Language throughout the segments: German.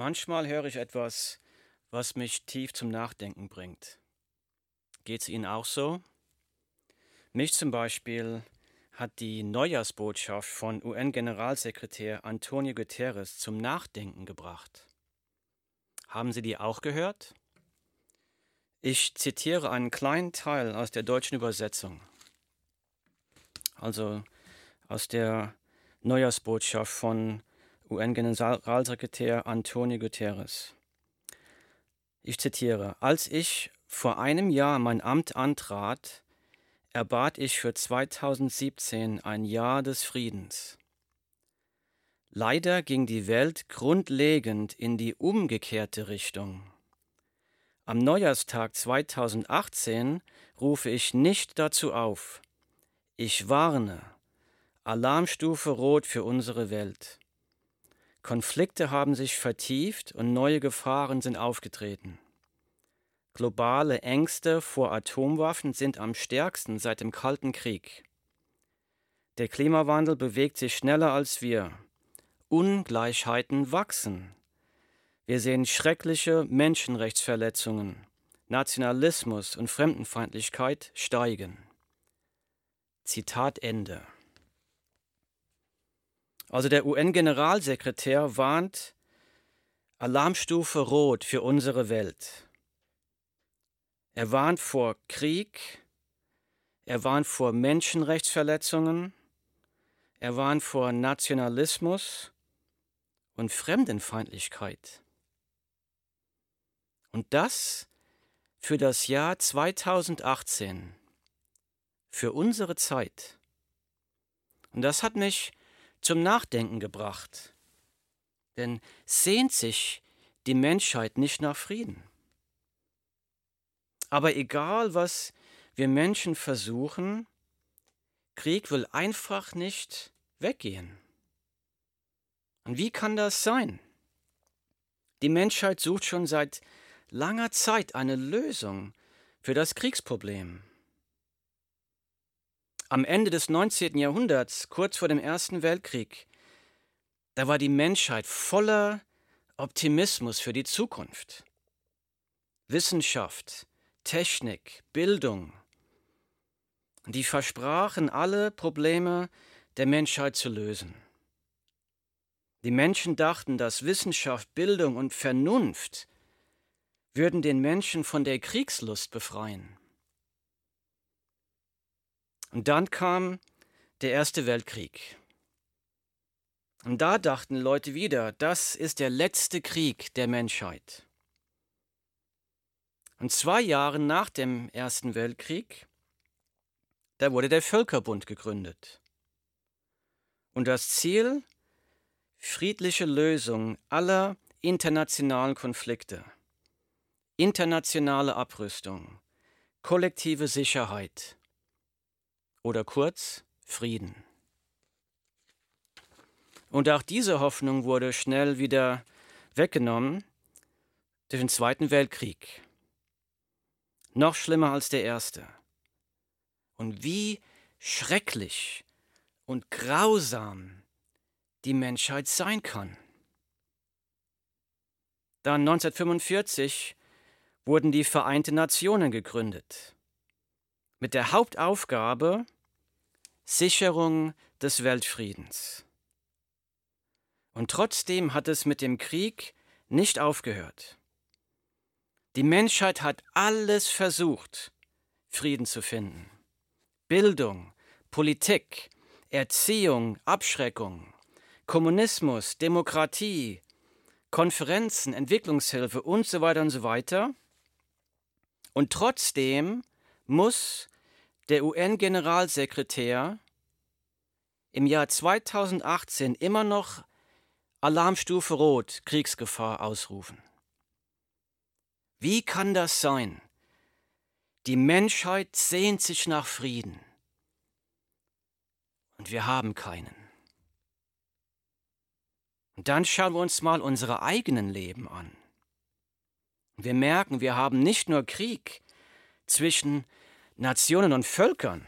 Manchmal höre ich etwas, was mich tief zum Nachdenken bringt. Geht es Ihnen auch so? Mich zum Beispiel hat die Neujahrsbotschaft von UN-Generalsekretär Antonio Guterres zum Nachdenken gebracht. Haben Sie die auch gehört? Ich zitiere einen kleinen Teil aus der deutschen Übersetzung, also aus der Neujahrsbotschaft von UN-Generalsekretär Antonio Guterres. Ich zitiere, als ich vor einem Jahr mein Amt antrat, erbat ich für 2017 ein Jahr des Friedens. Leider ging die Welt grundlegend in die umgekehrte Richtung. Am Neujahrstag 2018 rufe ich nicht dazu auf. Ich warne. Alarmstufe Rot für unsere Welt. Konflikte haben sich vertieft und neue Gefahren sind aufgetreten. Globale Ängste vor Atomwaffen sind am stärksten seit dem Kalten Krieg. Der Klimawandel bewegt sich schneller als wir. Ungleichheiten wachsen. Wir sehen schreckliche Menschenrechtsverletzungen, Nationalismus und Fremdenfeindlichkeit steigen. Zitat Ende. Also der UN-Generalsekretär warnt Alarmstufe Rot für unsere Welt. Er warnt vor Krieg, er warnt vor Menschenrechtsverletzungen, er warnt vor Nationalismus und Fremdenfeindlichkeit. Und das für das Jahr 2018, für unsere Zeit. Und das hat mich zum Nachdenken gebracht. Denn sehnt sich die Menschheit nicht nach Frieden. Aber egal, was wir Menschen versuchen, Krieg will einfach nicht weggehen. Und wie kann das sein? Die Menschheit sucht schon seit langer Zeit eine Lösung für das Kriegsproblem. Am Ende des 19. Jahrhunderts, kurz vor dem Ersten Weltkrieg, da war die Menschheit voller Optimismus für die Zukunft. Wissenschaft, Technik, Bildung, die versprachen, alle Probleme der Menschheit zu lösen. Die Menschen dachten, dass Wissenschaft, Bildung und Vernunft würden den Menschen von der Kriegslust befreien. Und dann kam der Erste Weltkrieg. Und da dachten Leute wieder, das ist der letzte Krieg der Menschheit. Und zwei Jahre nach dem Ersten Weltkrieg, da wurde der Völkerbund gegründet. Und das Ziel, friedliche Lösung aller internationalen Konflikte, internationale Abrüstung, kollektive Sicherheit, oder kurz Frieden. Und auch diese Hoffnung wurde schnell wieder weggenommen durch den Zweiten Weltkrieg. Noch schlimmer als der Erste. Und wie schrecklich und grausam die Menschheit sein kann. Dann 1945 wurden die Vereinten Nationen gegründet mit der Hauptaufgabe Sicherung des Weltfriedens. Und trotzdem hat es mit dem Krieg nicht aufgehört. Die Menschheit hat alles versucht, Frieden zu finden. Bildung, Politik, Erziehung, Abschreckung, Kommunismus, Demokratie, Konferenzen, Entwicklungshilfe und so weiter und so weiter. Und trotzdem muss der UN-Generalsekretär im Jahr 2018 immer noch Alarmstufe Rot, Kriegsgefahr ausrufen. Wie kann das sein? Die Menschheit sehnt sich nach Frieden und wir haben keinen. Und dann schauen wir uns mal unsere eigenen Leben an. wir merken, wir haben nicht nur Krieg zwischen Nationen und Völkern.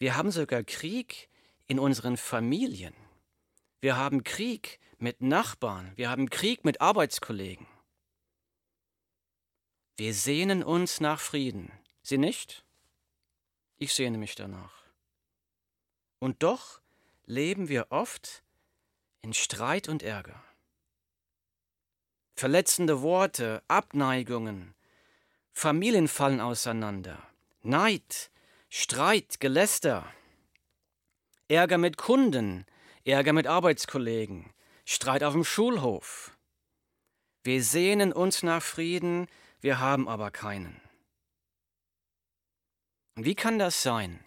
Wir haben sogar Krieg in unseren Familien. Wir haben Krieg mit Nachbarn, wir haben Krieg mit Arbeitskollegen. Wir sehnen uns nach Frieden. Sie nicht? Ich sehne mich danach. Und doch leben wir oft in Streit und Ärger. Verletzende Worte, Abneigungen, Familien fallen auseinander, Neid, Streit, Geläster, Ärger mit Kunden, Ärger mit Arbeitskollegen, Streit auf dem Schulhof. Wir sehnen uns nach Frieden, wir haben aber keinen. Und wie kann das sein?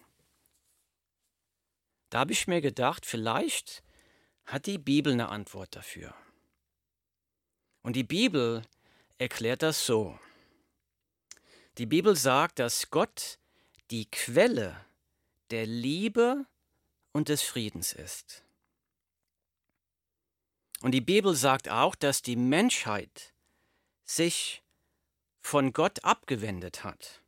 Da habe ich mir gedacht, vielleicht hat die Bibel eine Antwort dafür. Und die Bibel erklärt das so. Die Bibel sagt, dass Gott die Quelle der Liebe und des Friedens ist. Und die Bibel sagt auch, dass die Menschheit sich von Gott abgewendet hat.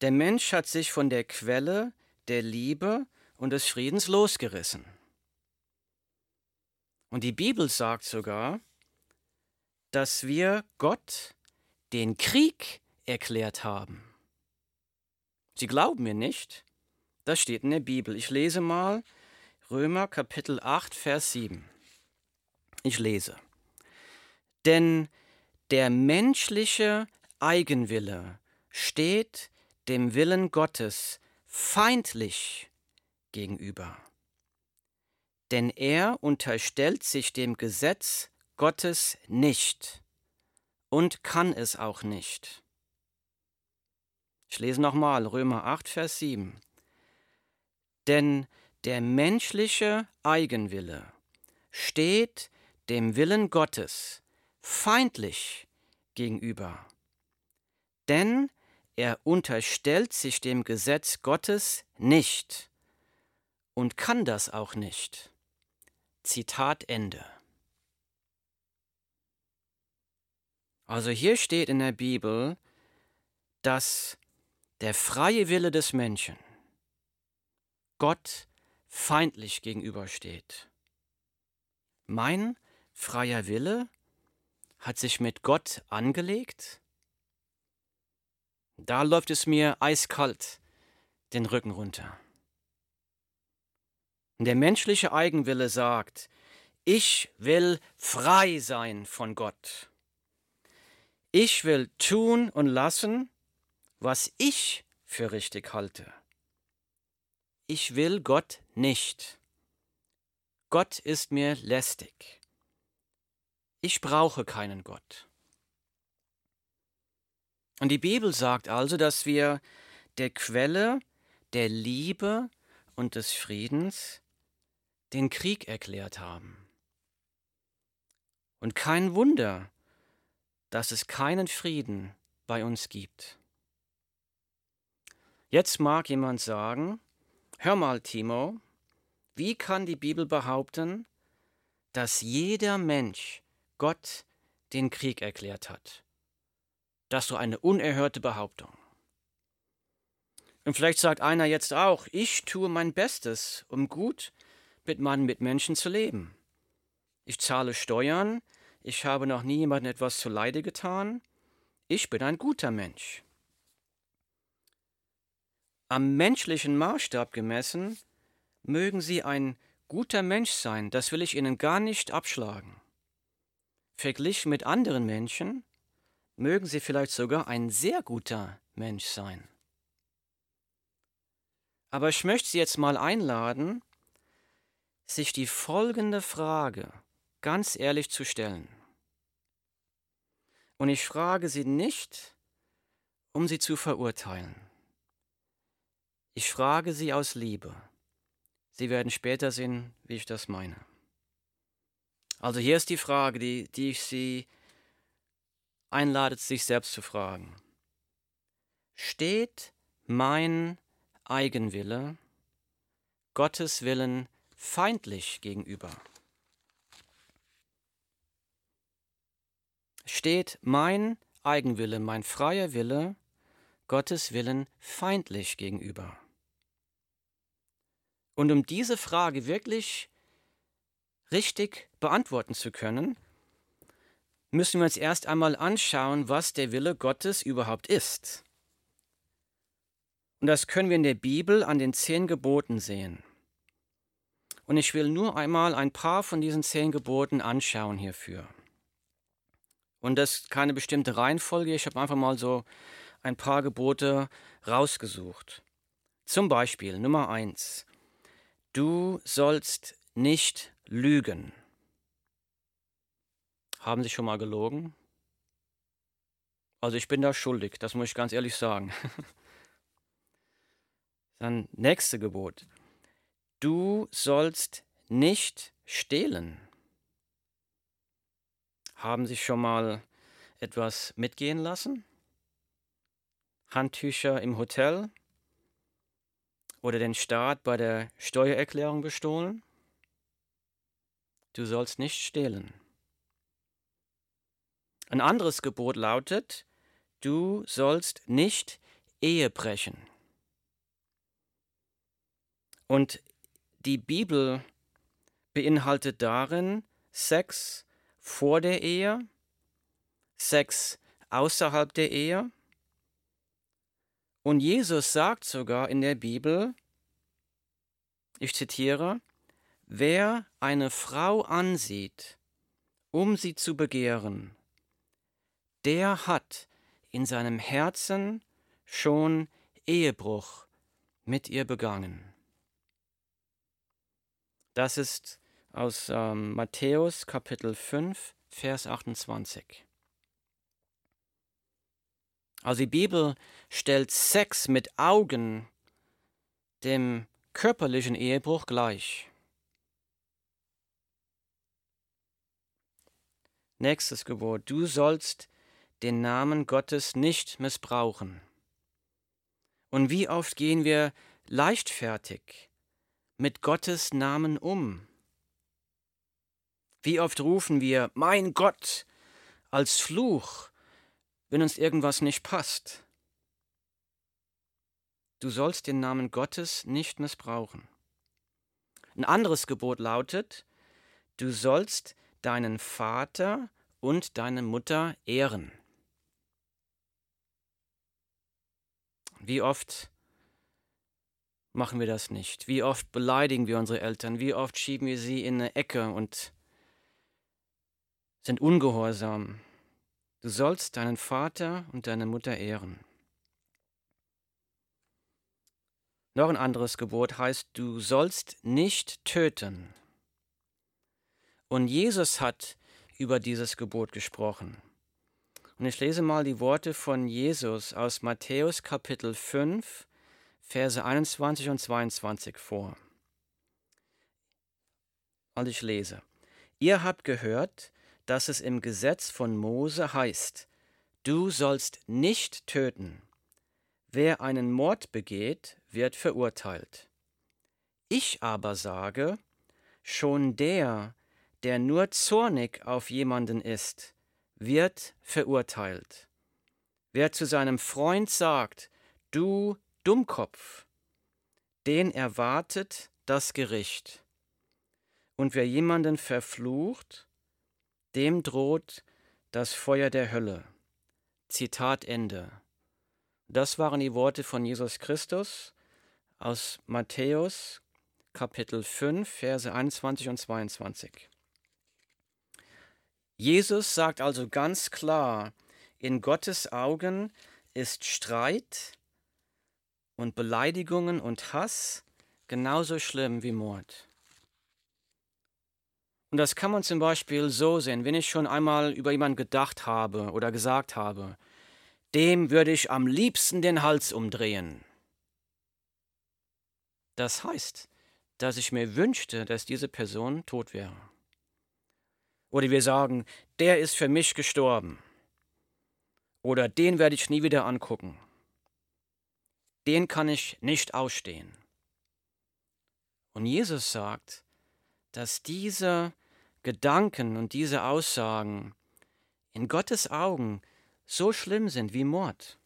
Der Mensch hat sich von der Quelle der Liebe und des Friedens losgerissen. Und die Bibel sagt sogar, dass wir Gott den Krieg erklärt haben. Sie glauben mir nicht? Das steht in der Bibel. Ich lese mal Römer Kapitel 8, Vers 7. Ich lese. Denn der menschliche Eigenwille steht dem Willen Gottes feindlich gegenüber. Denn er unterstellt sich dem Gesetz Gottes nicht und kann es auch nicht. Ich lese nochmal Römer 8, Vers 7. Denn der menschliche Eigenwille steht dem Willen Gottes feindlich gegenüber. Denn er unterstellt sich dem Gesetz Gottes nicht und kann das auch nicht. Zitat Ende. Also hier steht in der Bibel, dass der freie Wille des Menschen Gott feindlich gegenübersteht. Mein freier Wille hat sich mit Gott angelegt? Da läuft es mir eiskalt den Rücken runter. Der menschliche Eigenwille sagt, ich will frei sein von Gott. Ich will tun und lassen, was ich für richtig halte. Ich will Gott nicht. Gott ist mir lästig. Ich brauche keinen Gott. Und die Bibel sagt also, dass wir der Quelle der Liebe und des Friedens den Krieg erklärt haben. Und kein Wunder, dass es keinen Frieden bei uns gibt. Jetzt mag jemand sagen, hör mal, Timo, wie kann die Bibel behaupten, dass jeder Mensch Gott den Krieg erklärt hat? Das ist so eine unerhörte Behauptung. Und vielleicht sagt einer jetzt auch, ich tue mein Bestes, um gut mit meinen Mitmenschen zu leben. Ich zahle Steuern, ich habe noch nie jemandem etwas zu Leide getan, ich bin ein guter Mensch. Am menschlichen Maßstab gemessen mögen Sie ein guter Mensch sein, das will ich Ihnen gar nicht abschlagen. Verglichen mit anderen Menschen mögen Sie vielleicht sogar ein sehr guter Mensch sein. Aber ich möchte Sie jetzt mal einladen, sich die folgende Frage ganz ehrlich zu stellen. Und ich frage Sie nicht, um Sie zu verurteilen. Ich frage Sie aus Liebe. Sie werden später sehen, wie ich das meine. Also hier ist die Frage, die, die ich Sie einlade, sich selbst zu fragen. Steht mein Eigenwille Gottes Willen feindlich gegenüber? Steht mein Eigenwille, mein freier Wille Gottes Willen feindlich gegenüber? Und um diese Frage wirklich richtig beantworten zu können, müssen wir uns erst einmal anschauen, was der Wille Gottes überhaupt ist. Und das können wir in der Bibel an den zehn Geboten sehen. Und ich will nur einmal ein paar von diesen zehn Geboten anschauen hierfür. Und das ist keine bestimmte Reihenfolge, ich habe einfach mal so ein paar Gebote rausgesucht. Zum Beispiel Nummer eins: Du sollst nicht lügen. Haben Sie schon mal gelogen? Also ich bin da schuldig, das muss ich ganz ehrlich sagen. Dann nächste Gebot. Du sollst nicht stehlen. Haben Sie schon mal etwas mitgehen lassen? Handtücher im Hotel? Oder den Staat bei der Steuererklärung bestohlen? Du sollst nicht stehlen. Ein anderes Gebot lautet, du sollst nicht Ehe brechen. Und die Bibel beinhaltet darin Sex vor der Ehe, Sex außerhalb der Ehe. Und Jesus sagt sogar in der Bibel, ich zitiere, wer eine Frau ansieht, um sie zu begehren, der hat in seinem Herzen schon Ehebruch mit ihr begangen. Das ist aus ähm, Matthäus Kapitel 5, Vers 28. Also die Bibel stellt Sex mit Augen dem körperlichen Ehebruch gleich. Nächstes Gebot. Du sollst den Namen Gottes nicht missbrauchen. Und wie oft gehen wir leichtfertig mit Gottes Namen um? Wie oft rufen wir, mein Gott, als Fluch, wenn uns irgendwas nicht passt? Du sollst den Namen Gottes nicht missbrauchen. Ein anderes Gebot lautet, du sollst deinen Vater und deine Mutter ehren. Wie oft machen wir das nicht? Wie oft beleidigen wir unsere Eltern? Wie oft schieben wir sie in eine Ecke und sind ungehorsam? Du sollst deinen Vater und deine Mutter ehren. Noch ein anderes Gebot heißt, du sollst nicht töten. Und Jesus hat über dieses Gebot gesprochen. Und ich lese mal die Worte von Jesus aus Matthäus Kapitel 5, Verse 21 und 22 vor. Und ich lese. Ihr habt gehört, dass es im Gesetz von Mose heißt, du sollst nicht töten. Wer einen Mord begeht, wird verurteilt. Ich aber sage, schon der, der nur zornig auf jemanden ist, wird verurteilt. Wer zu seinem Freund sagt, du Dummkopf, den erwartet das Gericht. Und wer jemanden verflucht, dem droht das Feuer der Hölle. Zitat Ende. Das waren die Worte von Jesus Christus aus Matthäus Kapitel 5, Verse 21 und 22. Jesus sagt also ganz klar, in Gottes Augen ist Streit und Beleidigungen und Hass genauso schlimm wie Mord. Und das kann man zum Beispiel so sehen, wenn ich schon einmal über jemanden gedacht habe oder gesagt habe, dem würde ich am liebsten den Hals umdrehen. Das heißt, dass ich mir wünschte, dass diese Person tot wäre. Oder wir sagen, der ist für mich gestorben. Oder den werde ich nie wieder angucken. Den kann ich nicht ausstehen. Und Jesus sagt, dass diese Gedanken und diese Aussagen in Gottes Augen so schlimm sind wie Mord.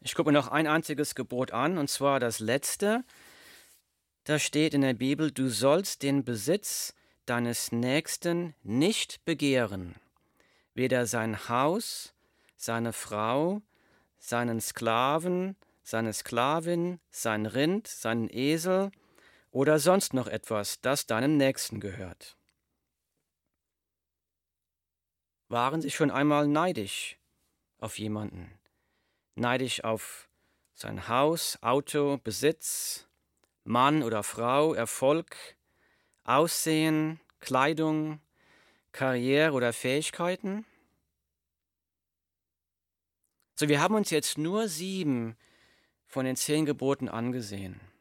Ich gucke mir noch ein einziges Gebot an, und zwar das letzte, da steht in der Bibel, du sollst den Besitz deines Nächsten nicht begehren, weder sein Haus, seine Frau, seinen Sklaven, seine Sklavin, sein Rind, seinen Esel oder sonst noch etwas, das deinem Nächsten gehört. Waren Sie schon einmal neidisch auf jemanden? Neidisch auf sein Haus, Auto, Besitz, Mann oder Frau, Erfolg, Aussehen, Kleidung, Karriere oder Fähigkeiten? So, wir haben uns jetzt nur sieben von den zehn Geboten angesehen.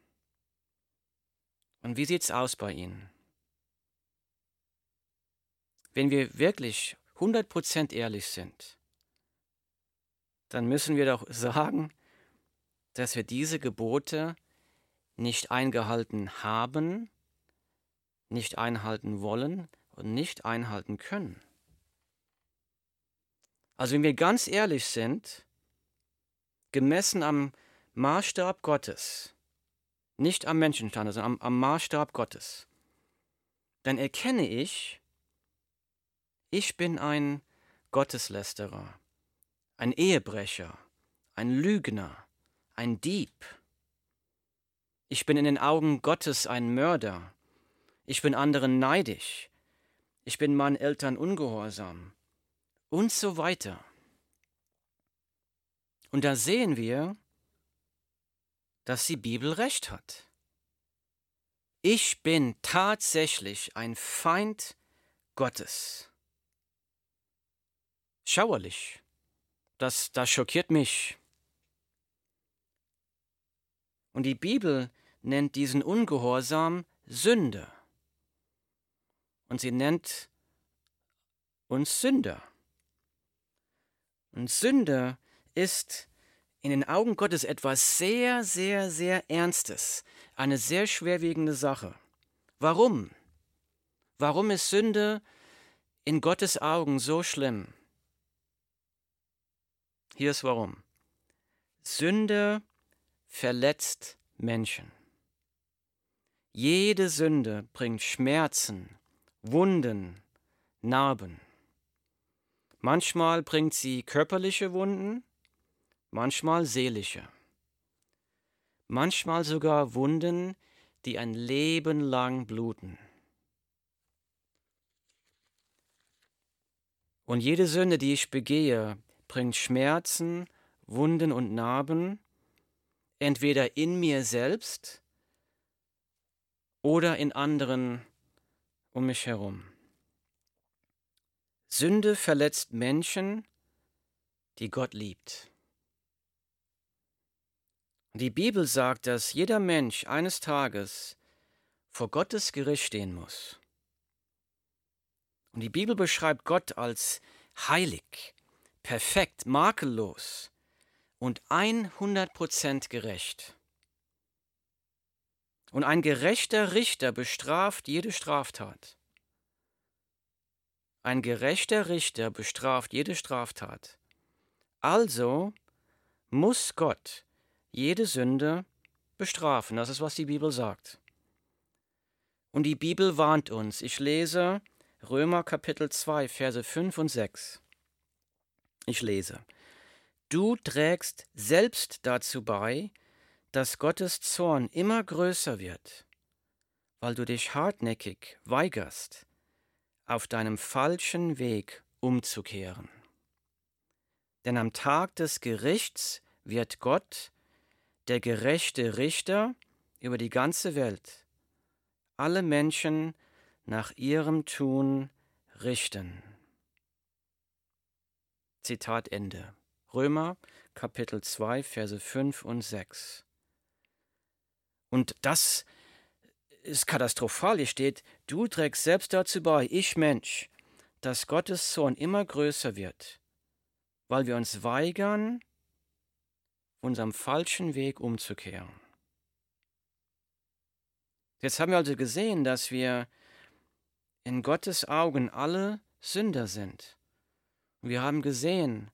Und wie sieht's aus bei Ihnen? Wenn wir wirklich 100% ehrlich sind, dann müssen wir doch sagen, dass wir diese Gebote nicht eingehalten haben, nicht einhalten wollen und nicht einhalten können. Also wenn wir ganz ehrlich sind, gemessen am Maßstab Gottes, nicht am Menschenstand, sondern am, am Maßstab Gottes, dann erkenne ich, ich bin ein Gotteslästerer, ein Ehebrecher, ein Lügner, ein Dieb. Ich bin in den Augen Gottes ein Mörder. Ich bin anderen neidisch. Ich bin meinen Eltern ungehorsam und so weiter. Und da sehen wir, dass die Bibel recht hat. Ich bin tatsächlich ein Feind Gottes. Schauerlich. Das, das schockiert mich. Und die Bibel nennt diesen Ungehorsam Sünde. Und sie nennt uns Sünder. Und Sünde ist in den Augen Gottes etwas sehr, sehr, sehr Ernstes, eine sehr schwerwiegende Sache. Warum? Warum ist Sünde in Gottes Augen so schlimm? Hier ist warum. Sünde verletzt Menschen. Jede Sünde bringt Schmerzen, Wunden, Narben. Manchmal bringt sie körperliche Wunden, manchmal seelische. Manchmal sogar Wunden, die ein Leben lang bluten. Und jede Sünde, die ich begehe, bringt Schmerzen, Wunden und Narben, entweder in mir selbst oder in anderen um mich herum. Sünde verletzt Menschen, die Gott liebt. Die Bibel sagt, dass jeder Mensch eines Tages vor Gottes Gericht stehen muss. Und die Bibel beschreibt Gott als heilig, perfekt, makellos und 100% gerecht. Und ein gerechter Richter bestraft jede Straftat. Ein gerechter Richter bestraft jede Straftat. Also muss Gott jede Sünde bestrafen. Das ist, was die Bibel sagt. Und die Bibel warnt uns. Ich lese Römer Kapitel 2, Verse 5 und 6. Ich lese. Du trägst selbst dazu bei, dass Gottes Zorn immer größer wird, weil du dich hartnäckig weigerst, auf deinem falschen Weg umzukehren. Denn am Tag des Gerichts wird Gott, der gerechte Richter über die ganze Welt, alle Menschen nach ihrem Tun richten. Zitat Ende. Römer Kapitel 2, Verse 5 und 6. Und das ist katastrophal. Hier steht, du trägst selbst dazu bei, ich Mensch, dass Gottes Zorn immer größer wird, weil wir uns weigern, unserem falschen Weg umzukehren. Jetzt haben wir also gesehen, dass wir in Gottes Augen alle Sünder sind. Wir haben gesehen,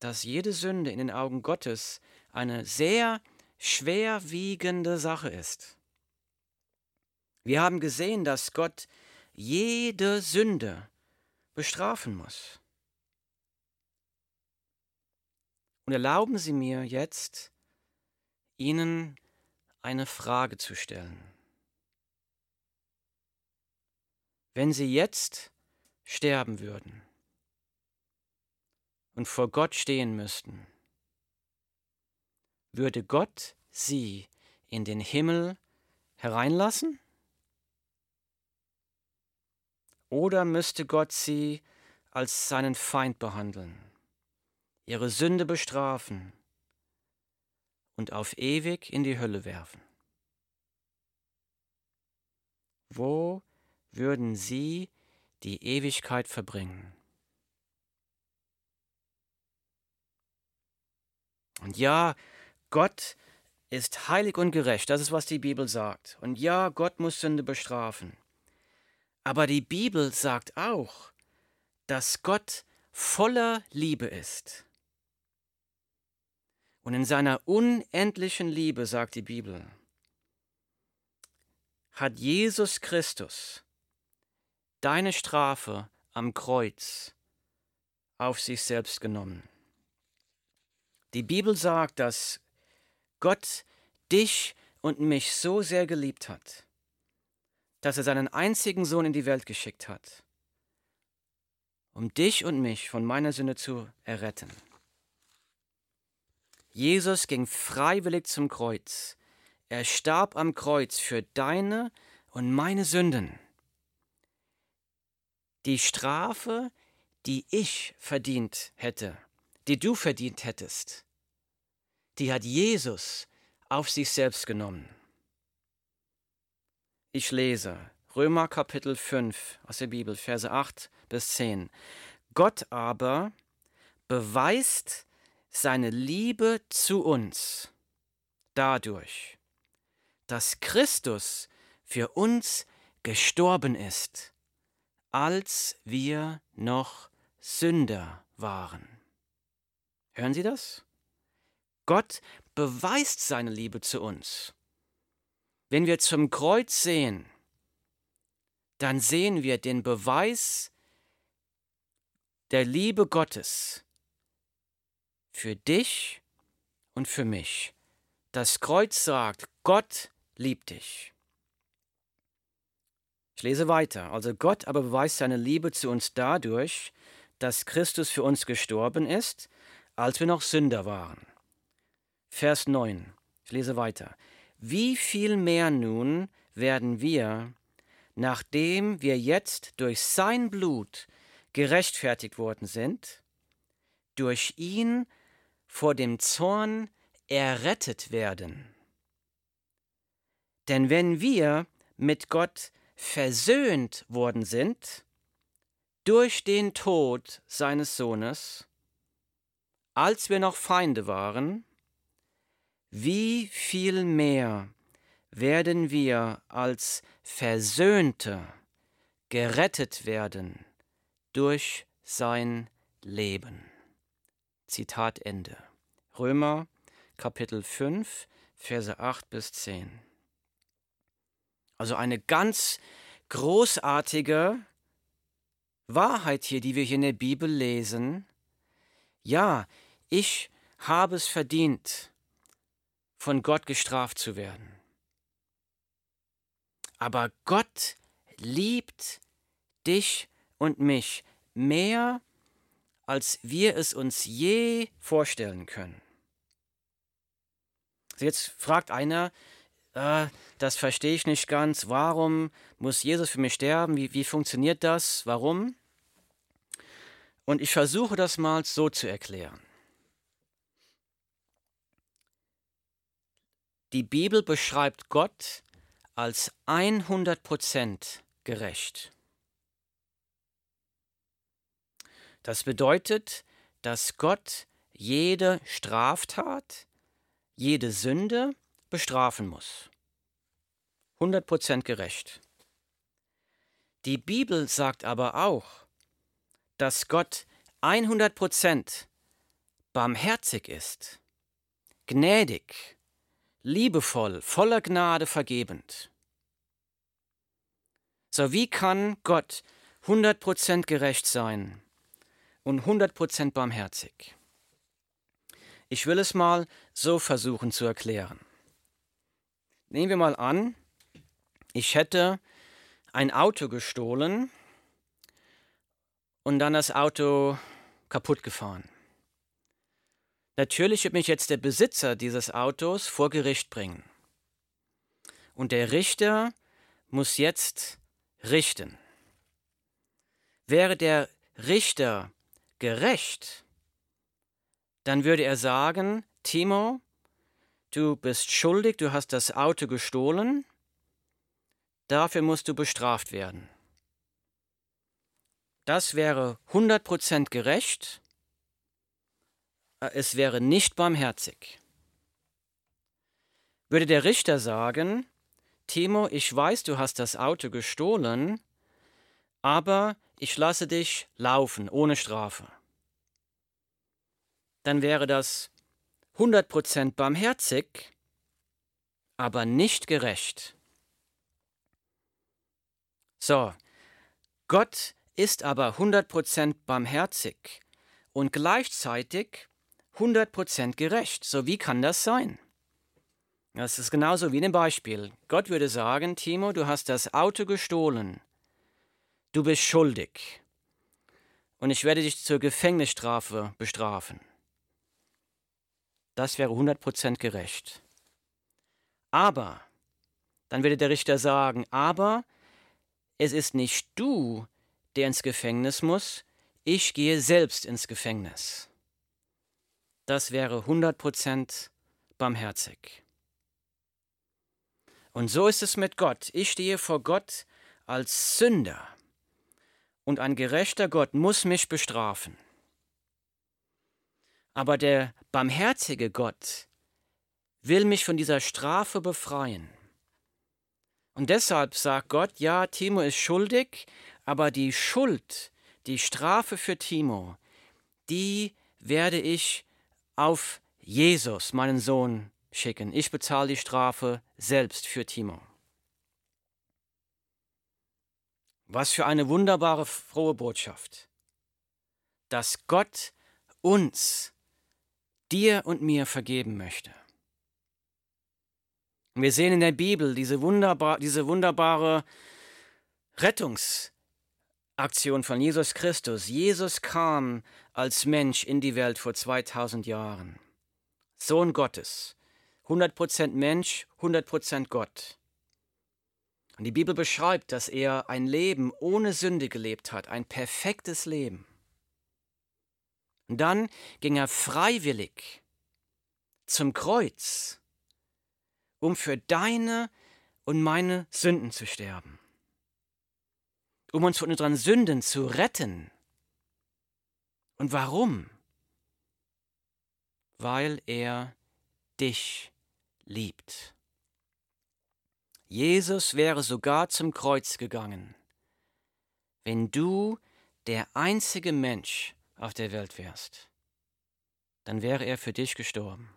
dass jede Sünde in den Augen Gottes eine sehr schwerwiegende Sache ist. Wir haben gesehen, dass Gott jede Sünde bestrafen muss. Und erlauben Sie mir jetzt, Ihnen eine Frage zu stellen. Wenn Sie jetzt sterben würden und vor Gott stehen müssten, würde Gott Sie in den Himmel hereinlassen? Oder müsste Gott Sie als seinen Feind behandeln, Ihre Sünde bestrafen und auf ewig in die Hölle werfen? Wo würden Sie die Ewigkeit verbringen? Und ja, Gott ist heilig und gerecht, das ist, was die Bibel sagt. Und ja, Gott muss Sünde bestrafen. Aber die Bibel sagt auch, dass Gott voller Liebe ist. Und in seiner unendlichen Liebe, sagt die Bibel, hat Jesus Christus deine Strafe am Kreuz auf sich selbst genommen. Die Bibel sagt, dass Gott dich und mich so sehr geliebt hat, dass er seinen einzigen Sohn in die Welt geschickt hat, um dich und mich von meiner Sünde zu erretten. Jesus ging freiwillig zum Kreuz. Er starb am Kreuz für deine und meine Sünden. Die Strafe, die ich verdient hätte, die du verdient hättest, die hat Jesus auf sich selbst genommen. Ich lese Römer Kapitel 5 aus der Bibel, Verse 8 bis 10. Gott aber beweist seine Liebe zu uns dadurch, dass Christus für uns gestorben ist, als wir noch Sünder waren. Hören Sie das? Gott beweist seine Liebe zu uns. Wenn wir zum Kreuz sehen, dann sehen wir den Beweis der Liebe Gottes für dich und für mich. Das Kreuz sagt, Gott liebt dich. Ich lese weiter. Also Gott aber beweist seine Liebe zu uns dadurch, dass Christus für uns gestorben ist, als wir noch Sünder waren. Vers 9. Ich lese weiter. Wie viel mehr nun werden wir, nachdem wir jetzt durch sein Blut gerechtfertigt worden sind, durch ihn vor dem Zorn errettet werden. Denn wenn wir mit Gott versöhnt worden sind, durch den Tod seines Sohnes, als wir noch Feinde waren, wie viel mehr werden wir als Versöhnte gerettet werden durch sein Leben. Zitat Ende. Römer Kapitel 5, Verse 8 bis 10. Also eine ganz großartige Wahrheit hier, die wir hier in der Bibel lesen. Ja, ich habe es verdient, von Gott gestraft zu werden. Aber Gott liebt dich und mich mehr, als wir es uns je vorstellen können. Jetzt fragt einer, äh, das verstehe ich nicht ganz, warum muss Jesus für mich sterben? Wie, wie funktioniert das? Warum? Und ich versuche das mal so zu erklären. Die Bibel beschreibt Gott als 100% gerecht. Das bedeutet, dass Gott jede Straftat, jede Sünde bestrafen muss. 100% gerecht. Die Bibel sagt aber auch, dass Gott 100% barmherzig ist, gnädig liebevoll, voller Gnade vergebend. So, wie kann Gott 100% gerecht sein und 100% barmherzig? Ich will es mal so versuchen zu erklären. Nehmen wir mal an, ich hätte ein Auto gestohlen und dann das Auto kaputt gefahren. Natürlich wird mich jetzt der Besitzer dieses Autos vor Gericht bringen. Und der Richter muss jetzt richten. Wäre der Richter gerecht, dann würde er sagen, Timo, du bist schuldig, du hast das Auto gestohlen, dafür musst du bestraft werden. Das wäre 100% gerecht, es wäre nicht barmherzig. Würde der Richter sagen, Timo, ich weiß, du hast das Auto gestohlen, aber ich lasse dich laufen ohne Strafe. Dann wäre das 100% barmherzig, aber nicht gerecht. So, Gott ist aber 100% barmherzig und gleichzeitig 100% gerecht. So wie kann das sein? Das ist genauso wie in dem Beispiel. Gott würde sagen, Timo, du hast das Auto gestohlen. Du bist schuldig. Und ich werde dich zur Gefängnisstrafe bestrafen. Das wäre 100% gerecht. Aber, dann würde der Richter sagen, aber es ist nicht du, der ins Gefängnis muss, ich gehe selbst ins Gefängnis. Das wäre 100% barmherzig. Und so ist es mit Gott. Ich stehe vor Gott als Sünder. Und ein gerechter Gott muss mich bestrafen. Aber der barmherzige Gott will mich von dieser Strafe befreien. Und deshalb sagt Gott, ja, Timo ist schuldig, aber die Schuld, die Strafe für Timo, die werde ich auf Jesus, meinen Sohn, schicken. Ich bezahle die Strafe selbst für Timo. Was für eine wunderbare, frohe Botschaft, dass Gott uns, dir und mir vergeben möchte. Wir sehen in der Bibel diese, wunderbar, diese wunderbare Rettungsaktion von Jesus Christus. Jesus kam als Mensch in die Welt vor 2000 Jahren. Sohn Gottes, 100% Mensch, 100% Gott. Und die Bibel beschreibt, dass er ein Leben ohne Sünde gelebt hat, ein perfektes Leben. Und dann ging er freiwillig zum Kreuz, um für deine und meine Sünden zu sterben, um uns von unseren Sünden zu retten. Und warum? Weil er dich liebt. Jesus wäre sogar zum Kreuz gegangen, wenn du der einzige Mensch auf der Welt wärst. Dann wäre er für dich gestorben.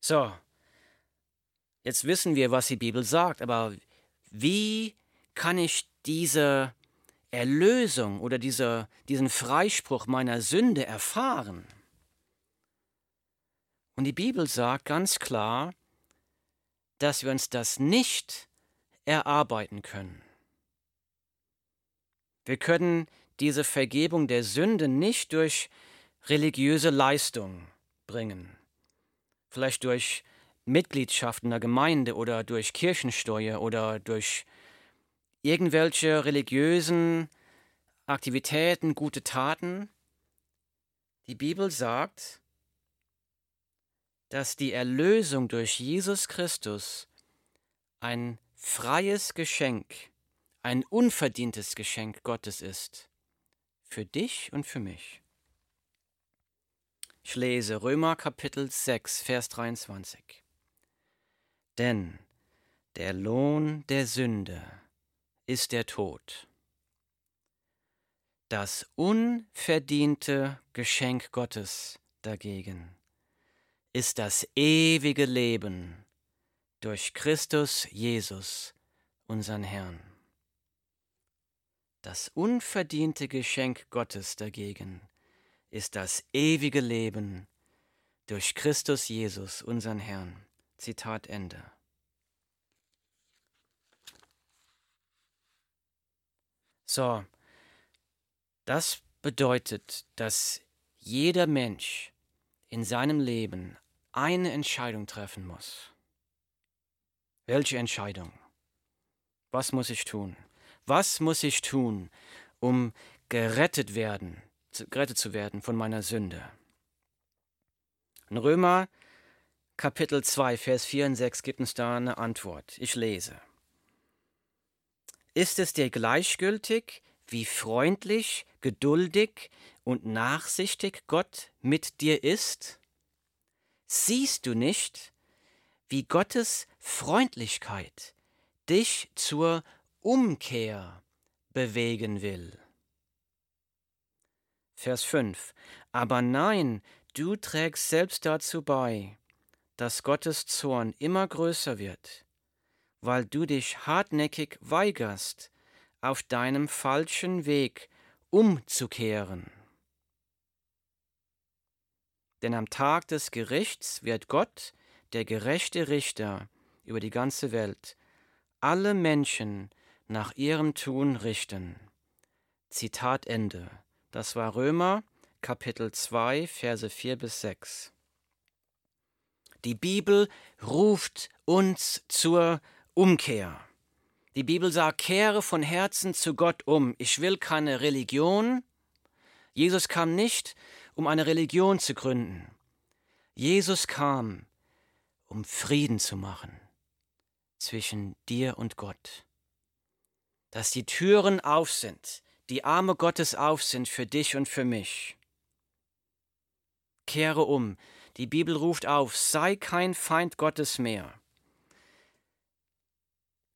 So, jetzt wissen wir, was die Bibel sagt, aber wie kann ich diese Erlösung oder diese, diesen Freispruch meiner Sünde erfahren? Und die Bibel sagt ganz klar, dass wir uns das nicht erarbeiten können. Wir können diese Vergebung der Sünde nicht durch religiöse Leistung bringen, vielleicht durch Mitgliedschaft in der Gemeinde oder durch Kirchensteuer oder durch irgendwelche religiösen Aktivitäten, gute Taten. Die Bibel sagt, dass die Erlösung durch Jesus Christus ein freies Geschenk, ein unverdientes Geschenk Gottes ist, für dich und für mich. Ich lese Römer Kapitel 6, Vers 23. Denn der Lohn der Sünde ist der Tod. Das unverdiente Geschenk Gottes dagegen ist das ewige Leben durch Christus Jesus, unseren Herrn. Das unverdiente Geschenk Gottes dagegen ist das ewige Leben durch Christus Jesus, unseren Herrn. Zitat Ende. So, das bedeutet, dass jeder Mensch in seinem Leben eine Entscheidung treffen muss. Welche Entscheidung? Was muss ich tun? Was muss ich tun, um gerettet werden, gerettet zu werden von meiner Sünde? In Römer Kapitel 2, Vers 4 und 6 gibt uns da eine Antwort. Ich lese. Ist es dir gleichgültig, wie freundlich, geduldig und nachsichtig Gott mit dir ist? Siehst du nicht, wie Gottes Freundlichkeit dich zur Umkehr bewegen will? Vers 5 Aber nein, du trägst selbst dazu bei, dass Gottes Zorn immer größer wird, weil du dich hartnäckig weigerst, auf deinem falschen Weg umzukehren. Denn am Tag des Gerichts wird Gott, der gerechte Richter über die ganze Welt, alle Menschen nach ihrem Tun richten. Zitat Ende. Das war Römer Kapitel 2, Verse 4 bis 6. Die Bibel ruft uns zur Umkehr. Die Bibel sagt, kehre von Herzen zu Gott um. Ich will keine Religion. Jesus kam nicht, um eine Religion zu gründen. Jesus kam, um Frieden zu machen zwischen dir und Gott. Dass die Türen auf sind, die Arme Gottes auf sind für dich und für mich. Kehre um. Die Bibel ruft auf, sei kein Feind Gottes mehr.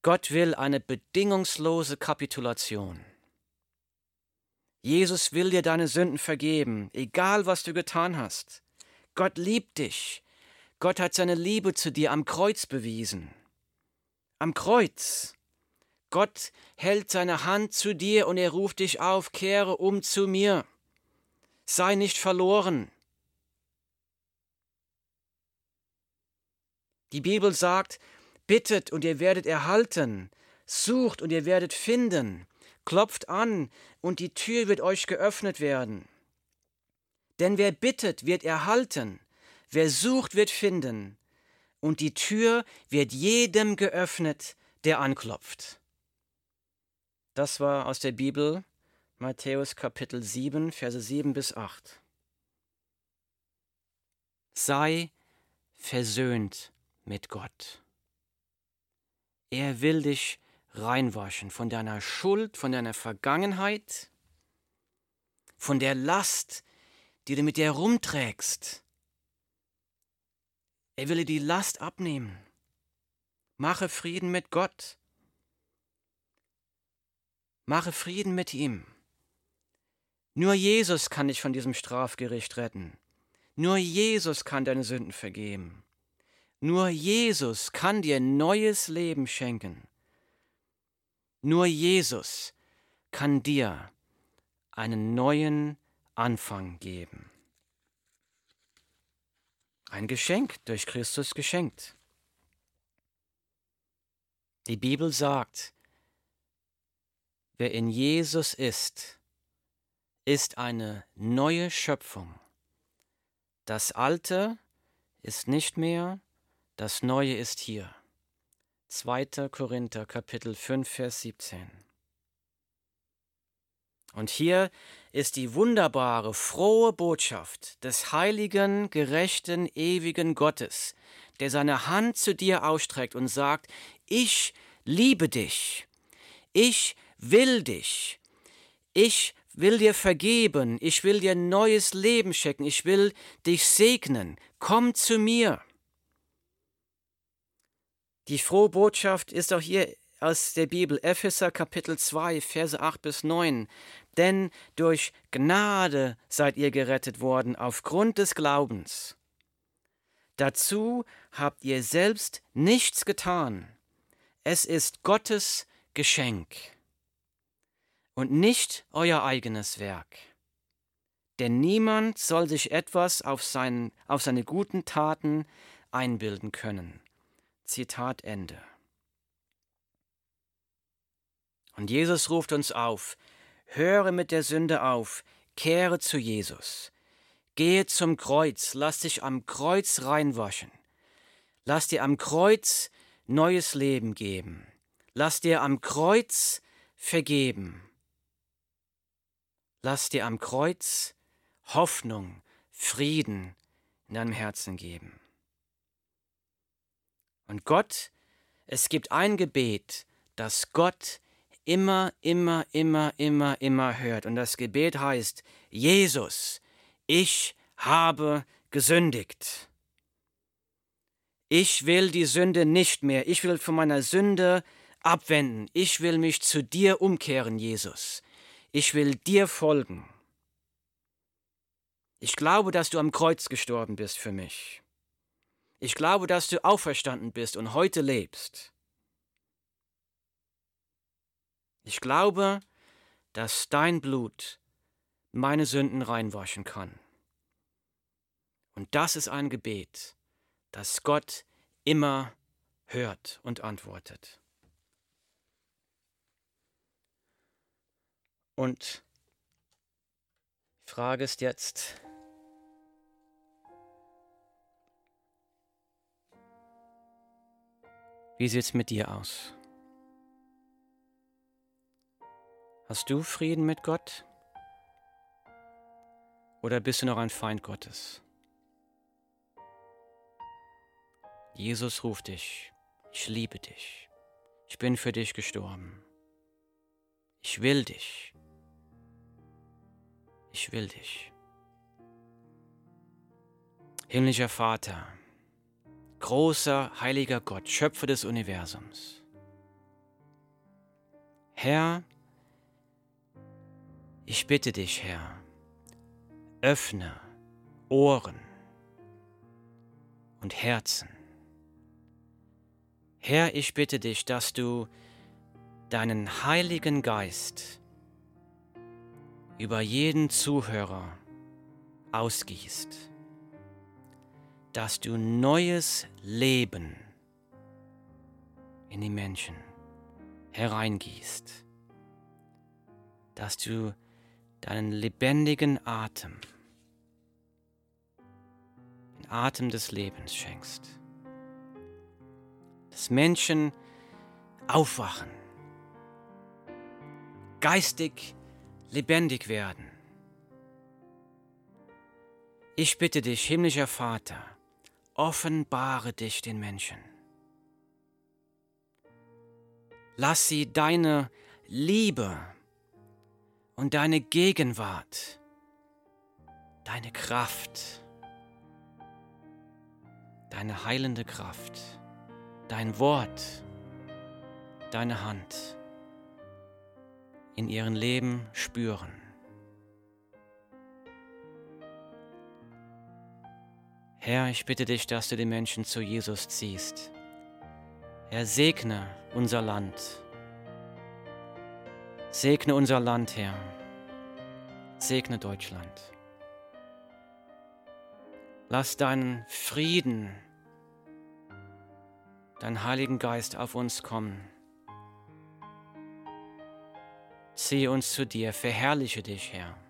Gott will eine bedingungslose Kapitulation. Jesus will dir deine Sünden vergeben, egal was du getan hast. Gott liebt dich. Gott hat seine Liebe zu dir am Kreuz bewiesen. Am Kreuz. Gott hält seine Hand zu dir und er ruft dich auf, kehre um zu mir. Sei nicht verloren. Die Bibel sagt, bittet und ihr werdet erhalten, sucht und ihr werdet finden, klopft an und die Tür wird euch geöffnet werden. Denn wer bittet, wird erhalten, wer sucht, wird finden, und die Tür wird jedem geöffnet, der anklopft. Das war aus der Bibel Matthäus Kapitel 7, Verse 7 bis 8. Sei versöhnt mit Gott. Er will dich reinwaschen von deiner Schuld, von deiner Vergangenheit, von der Last, die du mit dir rumträgst. Er will dir die Last abnehmen. Mache Frieden mit Gott. Mache Frieden mit ihm. Nur Jesus kann dich von diesem Strafgericht retten. Nur Jesus kann deine Sünden vergeben. Nur Jesus kann dir neues Leben schenken. Nur Jesus kann dir einen neuen Anfang geben. Ein Geschenk durch Christus geschenkt. Die Bibel sagt, wer in Jesus ist, ist eine neue Schöpfung. Das Alte ist nicht mehr, das Neue ist hier. 2. Korinther Kapitel 5 Vers 17. Und hier ist die wunderbare, frohe Botschaft des heiligen, gerechten, ewigen Gottes, der seine Hand zu dir ausstreckt und sagt, ich liebe dich, ich will dich, ich will dir vergeben, ich will dir neues Leben schenken, ich will dich segnen, komm zu mir. Die frohe Botschaft ist auch hier aus der Bibel, Epheser Kapitel 2, Verse 8 bis 9. Denn durch Gnade seid ihr gerettet worden aufgrund des Glaubens. Dazu habt ihr selbst nichts getan. Es ist Gottes Geschenk und nicht euer eigenes Werk. Denn niemand soll sich etwas auf, sein, auf seine guten Taten einbilden können. Zitat Ende. Und Jesus ruft uns auf, höre mit der Sünde auf, kehre zu Jesus. Gehe zum Kreuz, lass dich am Kreuz reinwaschen. Lass dir am Kreuz neues Leben geben. Lass dir am Kreuz vergeben. Lass dir am Kreuz Hoffnung, Frieden in deinem Herzen geben. Und Gott, es gibt ein Gebet, das Gott immer, immer, immer, immer, immer hört. Und das Gebet heißt, Jesus, ich habe gesündigt. Ich will die Sünde nicht mehr. Ich will von meiner Sünde abwenden. Ich will mich zu dir umkehren, Jesus. Ich will dir folgen. Ich glaube, dass du am Kreuz gestorben bist für mich. Ich glaube, dass du auferstanden bist und heute lebst. Ich glaube, dass dein Blut meine Sünden reinwaschen kann. Und das ist ein Gebet, das Gott immer hört und antwortet. Und die Frage ist jetzt, wie sieht es mit dir aus? Hast du Frieden mit Gott? Oder bist du noch ein Feind Gottes? Jesus ruft dich, ich liebe dich, ich bin für dich gestorben, ich will dich, ich will dich. Himmlischer Vater, großer, heiliger Gott, Schöpfer des Universums. Herr, ich bitte dich, Herr, öffne Ohren und Herzen. Herr, ich bitte dich, dass du deinen Heiligen Geist über jeden Zuhörer ausgießt, dass du neues Leben in die Menschen hereingießt, dass du deinen lebendigen Atem, den Atem des Lebens schenkst. Dass Menschen aufwachen, geistig lebendig werden. Ich bitte dich, himmlischer Vater, offenbare dich den Menschen. Lass sie deine Liebe und deine Gegenwart, deine Kraft, deine heilende Kraft, dein Wort, deine Hand in ihrem Leben spüren. Herr, ich bitte dich, dass du die Menschen zu Jesus ziehst. Herr, segne unser Land. Segne unser Land, Herr. Segne Deutschland. Lass deinen Frieden, deinen Heiligen Geist auf uns kommen. Ziehe uns zu dir, verherrliche dich, Herr.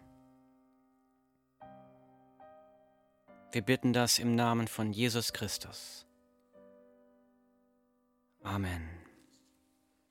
Wir bitten das im Namen von Jesus Christus. Amen.